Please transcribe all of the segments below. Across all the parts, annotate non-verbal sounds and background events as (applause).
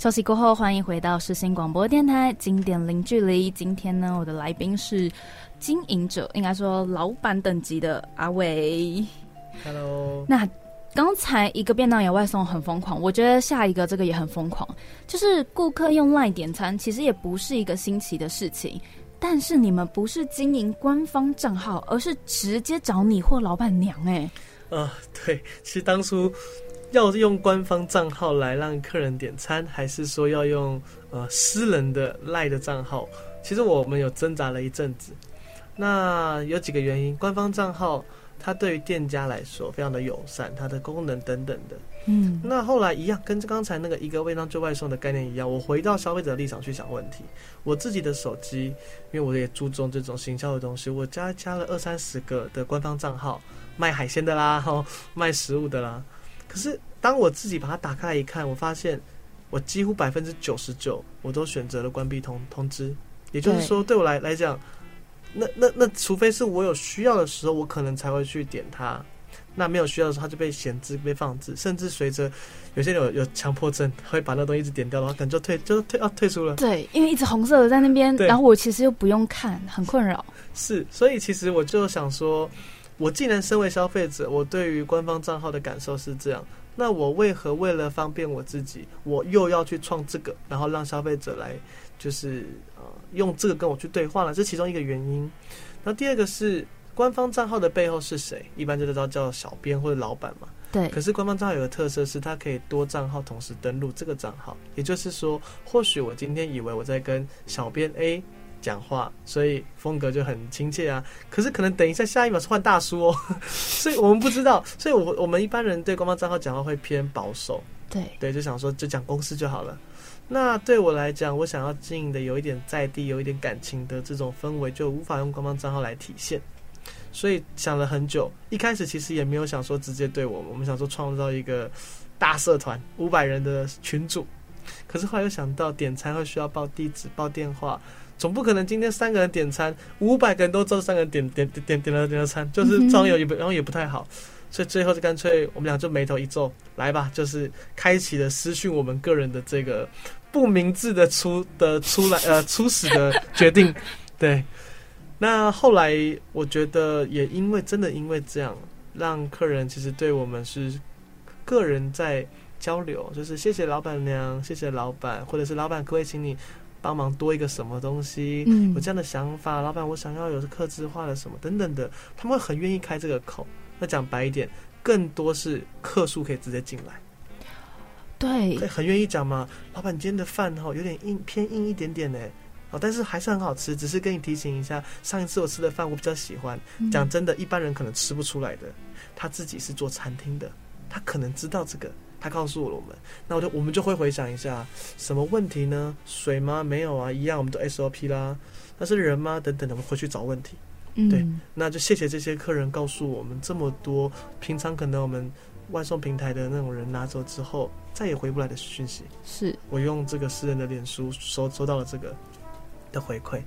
休息过后，欢迎回到世新广播电台经典零距离。今天呢，我的来宾是经营者，应该说老板等级的阿伟。Hello，那刚才一个便当有外送很疯狂，我觉得下一个这个也很疯狂，就是顾客用赖点餐，其实也不是一个新奇的事情。但是你们不是经营官方账号，而是直接找你或老板娘哎、啊，对，其实当初要用官方账号来让客人点餐，还是说要用呃私人的赖的账号？其实我们有挣扎了一阵子。那有几个原因，官方账号它对于店家来说非常的友善，它的功能等等的。嗯，那后来一样，跟刚才那个一个味道就外送的概念一样，我回到消费者的立场去想问题。我自己的手机，因为我也注重这种行销的东西，我加加了二三十个的官方账号，卖海鲜的啦，吼，卖食物的啦。可是当我自己把它打开来一看，我发现我几乎百分之九十九我都选择了关闭通通知，也就是说，对我来来讲，那那那，除非是我有需要的时候，我可能才会去点它。那没有需要的时候，它就被闲置、被放置，甚至随着有些人有有强迫症，会把那东西一直点掉，然后可能就退，就退啊退出了。对，因为一直红色的在那边，然后我其实又不用看，很困扰。是，所以其实我就想说，我既然身为消费者，我对于官方账号的感受是这样，那我为何为了方便我自己，我又要去创这个，然后让消费者来就是呃用这个跟我去对话呢？这其中一个原因。那第二个是官方账号的背后是谁？一般就知道叫小编或者老板嘛。对可，是官方账号有个特色是，它可以多账号同时登录这个账号，也就是说，或许我今天以为我在跟小编 A 讲话，所以风格就很亲切啊。可是可能等一下下一秒是换大叔哦，(laughs) 所以我们不知道。所以我我们一般人对官方账号讲话会偏保守，对，对，就想说就讲公司就好了。那对我来讲，我想要经营的有一点在地、有一点感情的这种氛围，就无法用官方账号来体现。所以想了很久，一开始其实也没有想说直接对我们，我们想说创造一个大社团，五百人的群组。可是后来又想到点餐会需要报地址、报电话，总不可能今天三个人点餐，五百个人都知道三个人点点点点点了点了餐，就是这样有也不然后也不太好。所以最后就干脆我们俩就眉头一皱，来吧，就是开启了私讯我们个人的这个不明智的出的出来 (laughs) 呃初始的决定，对。那后来我觉得也因为真的因为这样，让客人其实对我们是个人在交流，就是谢谢老板娘，谢谢老板，或者是老板可不可以请你帮忙多一个什么东西？嗯有这样的想法，老板我想要有客制化的什么等等的，他们会很愿意开这个口。那讲白一点，更多是客数可以直接进来，对，很愿意讲嘛。老板，你今天的饭哈有点硬，偏硬一点点呢。哦，但是还是很好吃，只是跟你提醒一下，上一次我吃的饭我比较喜欢。嗯讲真的，一般人可能吃不出来的，他自己是做餐厅的，他可能知道这个，他告诉了我们，那我就我们就会回想一下，什么问题呢？水吗？没有啊，一样，我们都 SOP 啦。那是人吗？等等的，我们回去找问题。对嗯，那就谢谢这些客人告诉我们这么多，平常可能我们外送平台的那种人拿走之后，再也回不来的讯息。是。我用这个私人的脸书收收到了这个的回馈。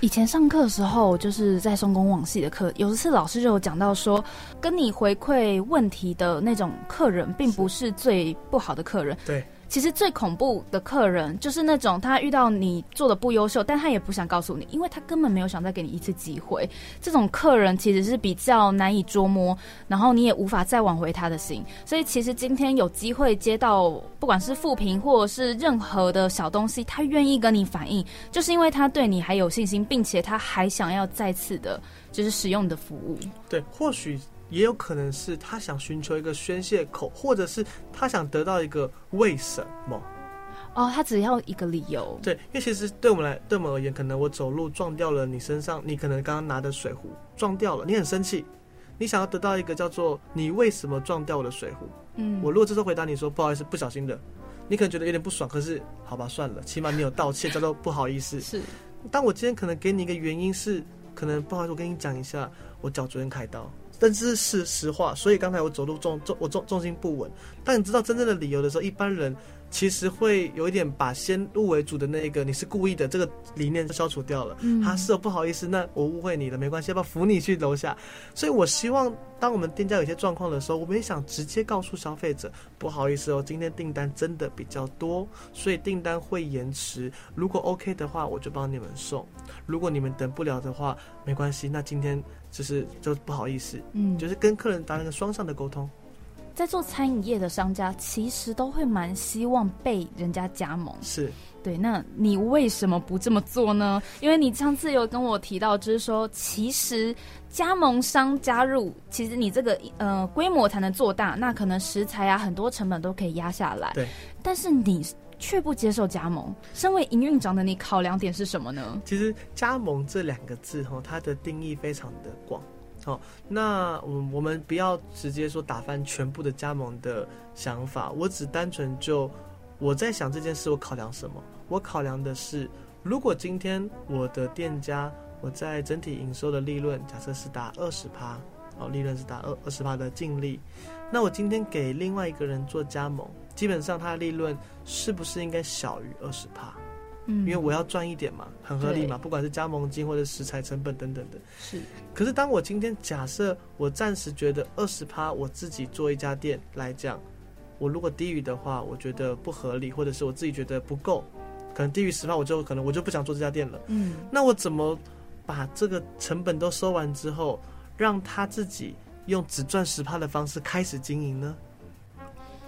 以前上课的时候，就是在松工网系的课，有一次老师就有讲到说，跟你回馈问题的那种客人，并不是最不好的客人。对，其实最恐怖的客人就是那种他遇到你做的不优秀，但他也不想告诉你，因为他根本没有想再给你一次机会。这种客人其实是比较难以捉摸，然后你也无法再挽回他的心。所以其实今天有机会接到不管是负评或者是任何的小东西，他愿意跟你反映，就是因为他对你还有信心，并且他还想要再次的，就是使用你的服务。对，或许也有可能是他想寻求一个宣泄口，或者是他想得到一个为什么。哦，他只要一个理由。对，因为其实对我们来，对我们而言，可能我走路撞掉了你身上，你可能刚刚拿的水壶撞掉了，你很生气，你想要得到一个叫做“你为什么撞掉我的水壶”。嗯，我如果这时候回答你说不好意思，不小心的，你可能觉得有点不爽，可是好吧，算了，起码你有道歉，叫做不好意思。是但我今天可能给你一个原因是，可能不好意思，我跟你讲一下，我脚昨天开刀，但是是实话，所以刚才我走路重重我重重心不稳。当你知道真正的理由的时候，一般人其实会有一点把先入为主的那个你是故意的这个理念消除掉了。嗯他是哦，不好意思，那我误会你了，没关系，要不要扶你去楼下？所以我希望，当我们店家有些状况的时候，我们也想直接告诉消费者，不好意思哦，今天订单真的比较多，所以订单会延迟。如果 OK 的话，我就帮你们送；如果你们等不了的话，没关系，那今天就是就不好意思，嗯，就是跟客人达成一个双向的沟通。在做餐饮业的商家，其实都会蛮希望被人家加盟。是，对，那你为什么不这么做呢？因为你上次有跟我提到，就是说，其实加盟商加入，其实你这个呃规模才能做大，那可能食材啊很多成本都可以压下来。对，但是你却不接受加盟，身为营运长的你，考量点是什么呢？其实加盟这两个字哈，它的定义非常的广。好，那我我们不要直接说打翻全部的加盟的想法，我只单纯就我在想这件事，我考量什么？我考量的是，如果今天我的店家我在整体营收的利润假设是达二十趴，哦，利润是达二二十趴的净利，那我今天给另外一个人做加盟，基本上他的利润是不是应该小于二十趴？嗯，因为我要赚一点嘛，很合理嘛，不管是加盟金或者食材成本等等的。是可是当我今天假设我暂时觉得二十趴，我自己做一家店来讲，我如果低于的话，我觉得不合理，或者是我自己觉得不够，可能低于十趴，我就可能我就不想做这家店了。嗯那我怎么把这个成本都收完之后，让他自己用只赚十趴的方式开始经营呢？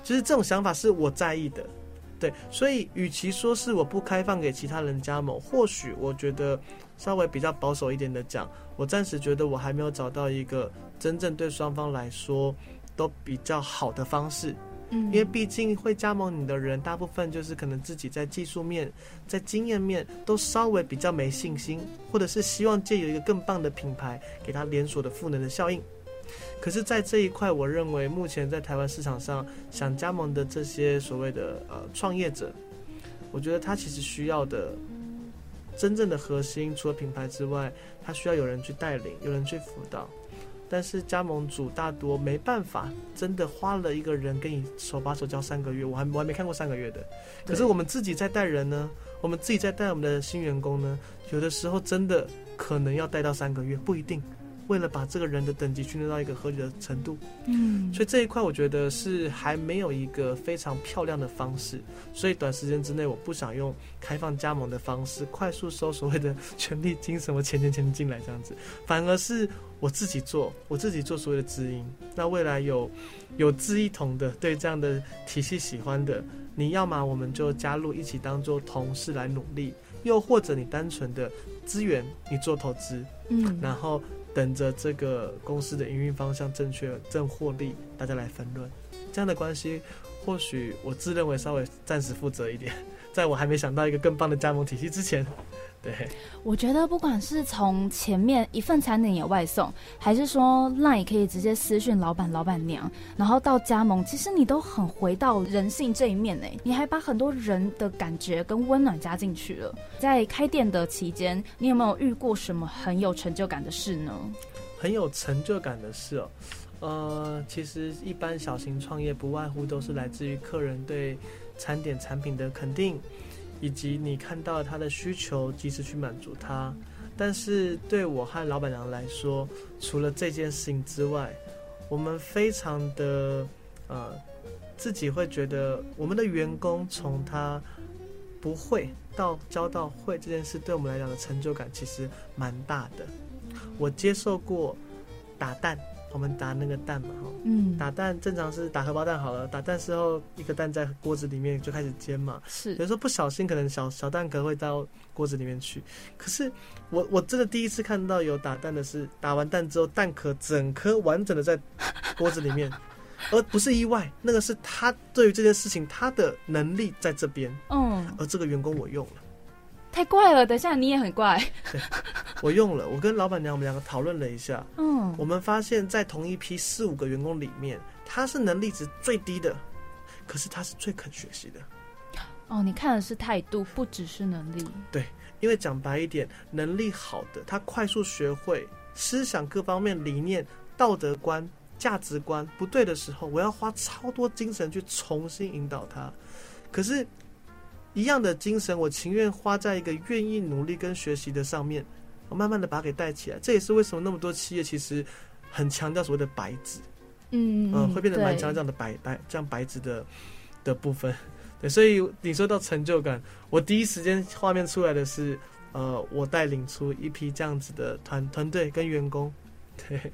就是这种想法是我在意的，对，所以与其说是我不开放给其他人加盟，或许我觉得稍微比较保守一点的讲，我暂时觉得我还没有找到一个真正对双方来说都比较好的方式。嗯，因为毕竟会加盟你的人，大部分就是可能自己在技术面、在经验面都稍微比较没信心，或者是希望借由一个更棒的品牌，给他连锁的赋能的效应。可是，在这一块，我认为目前在台湾市场上想加盟的这些所谓的呃创业者，我觉得他其实需要的真正的核心，除了品牌之外，他需要有人去带领，有人去辅导。但是加盟主大多没办法，真的花了一个人跟你手把手教三个月，我还我还没看过三个月的。可是我们自己在带人呢，我们自己在带我们的新员工呢，有的时候真的可能要带到三个月，不一定。为了把这个人的等级训练到一个合理的程度，嗯，所以这一块我觉得是还没有一个非常漂亮的方式，所以短时间之内我不想用开放加盟的方式快速收所谓的权利金什么钱钱钱进来这样子，反而是我自己做，我自己做所谓的知音。那未来有有志一同的对这样的体系喜欢的，你要么我们就加入一起当做同事来努力，又或者你单纯的资源你做投资，嗯，然后等着这个公司的营运方向正确、正获利，大家来分论。这样的关系，或许我自认为稍微暂时负责一点，在我还没想到一个更棒的加盟体系之前，对，我觉得不管是从前面一份餐点也外送，还是说 LINE 可以直接私讯老板、老板娘，然后到加盟，其实你都很回到人性这一面呢。你还把很多人的感觉跟温暖加进去了。在开店的期间，你有没有遇过什么很有成就感的事呢？很有成就感的事哦。呃，其实一般小型创业不外乎都是来自于客人对餐点产品的肯定，以及你看到他的需求，及时去满足他。但是对我和老板娘来说，除了这件事情之外，我们非常的呃，自己会觉得我们的员工从他不会到教到会这件事，对我们来讲的成就感其实蛮大的。我接受过打蛋，我们打那个蛋嘛，哈，嗯，打蛋正常是打荷包蛋好了，打蛋时候一个蛋在锅子里面就开始煎嘛，有是时候不小心可能小小蛋壳会到锅子里面去，可是我我真的第一次看到有打蛋的是打完蛋之后蛋壳整颗完整的在锅子里面，(laughs) 而不是意外，那个是他对于这件事情他的能力在这边，嗯，而这个员工我用了。太怪了。等一下你也很怪。(laughs) 我用了，我跟老板娘我们两个讨论了一下，嗯，我们发现，在同一批四五个员工里面，他是能力值最低的，可是他是最肯学习的。哦，你看的是态度，不只是能力。对因为讲白一点，能力好的，他快速学会思想各方面理念、道德观、价值观不对的时候，我要花超多精神去重新引导他。可是，一样的精神，我情愿花在一个愿意努力跟学习的上面，我慢慢的把它给带起来。这也是为什么那么多企业其实很强调所谓的白纸，嗯嗯，会变得蛮强调这样的白白这样白纸的的部分。对，所以你说到成就感，我第一时间画面出来的是，呃，我带领出一批这样子的团团队跟员工，对。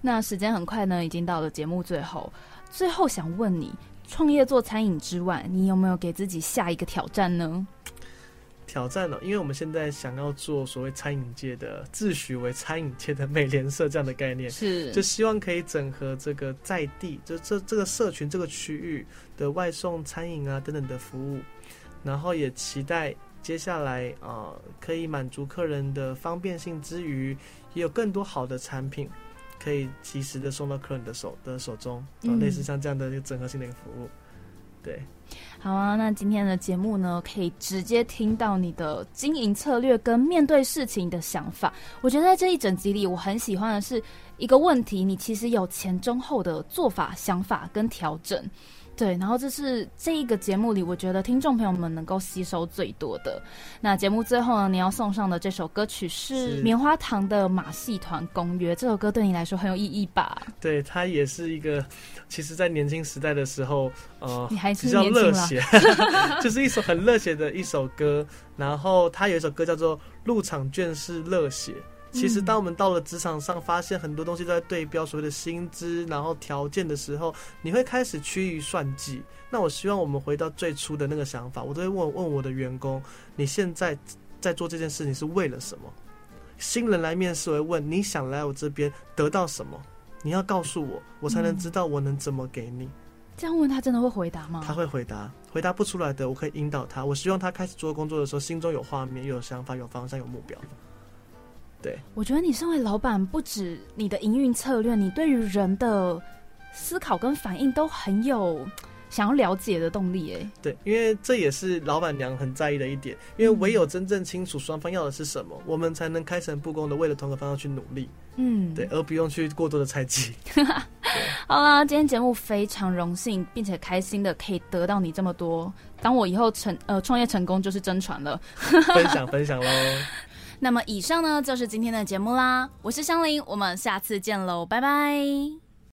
那时间很快呢，已经到了节目最后。最后想问你，创业做餐饮之外，你有没有给自己下一个挑战呢？挑战了，因为我们现在想要做所谓餐饮界的自诩为餐饮界的美联社这样的概念，是。就希望可以整合这个在地，就这这个社群这个区域的外送、餐饮啊等等的服务，然后也期待接下来啊、呃可以满足客人的方便性之余，也有更多好的产品可以及时的送到客人的手的手中，啊、嗯类似像这样的一个整合性的一个服务，对。好啊，那今天的节目呢，可以直接听到你的经营策略跟面对事情的想法。我觉得在这一整集里，我很喜欢的是一个问题，你其实有前中后的做法、想法跟调整。对，然后这是这一个节目里，我觉得听众朋友们能够吸收最多的。那节目最后呢，你要送上的这首歌曲是是棉花糖的《马戏团公约》。这首歌对你来说很有意义吧？对，它也是一个，其实，在年轻时代的时候，呃，你还是比较热血，(laughs) 就是一首很热血的一首歌。然后它有一首歌叫做《入场券是热血》。其实，嗯当我们到了职场上，发现很多东西都在对标所谓的薪资，然后条件的时候，你会开始趋于算计。那我希望我们回到最初的那个想法，我都会问问我的员工：你现在在做这件事情是为了什么？新人来面试，我会问你想来我这边得到什么？你要告诉我，我才能知道我能怎么给你。这样问他真的会回答吗？他会回答，回答不出来的，我可以引导他。我希望他开始做工作的时候，心中有画面、有想法、有方向、有目标。对，我觉得你身为老板，不止你的营运策略，你对于人的思考跟反应都很有想要了解的动力。哎，对，因为这也是老板娘很在意的一点，因为唯有真正清楚双方要的是什么，我们才能开诚布公的为了同个方向去努力，嗯，对，。而不用去过多的猜忌。(laughs) 好啦，今天节目非常荣幸，并且开心的可以得到你这么多。当我以后成呃创业成功，就是真传了。分享分享喽，那么以上呢就是今天的节目啦，我是香菱，我们下次见喽，拜拜。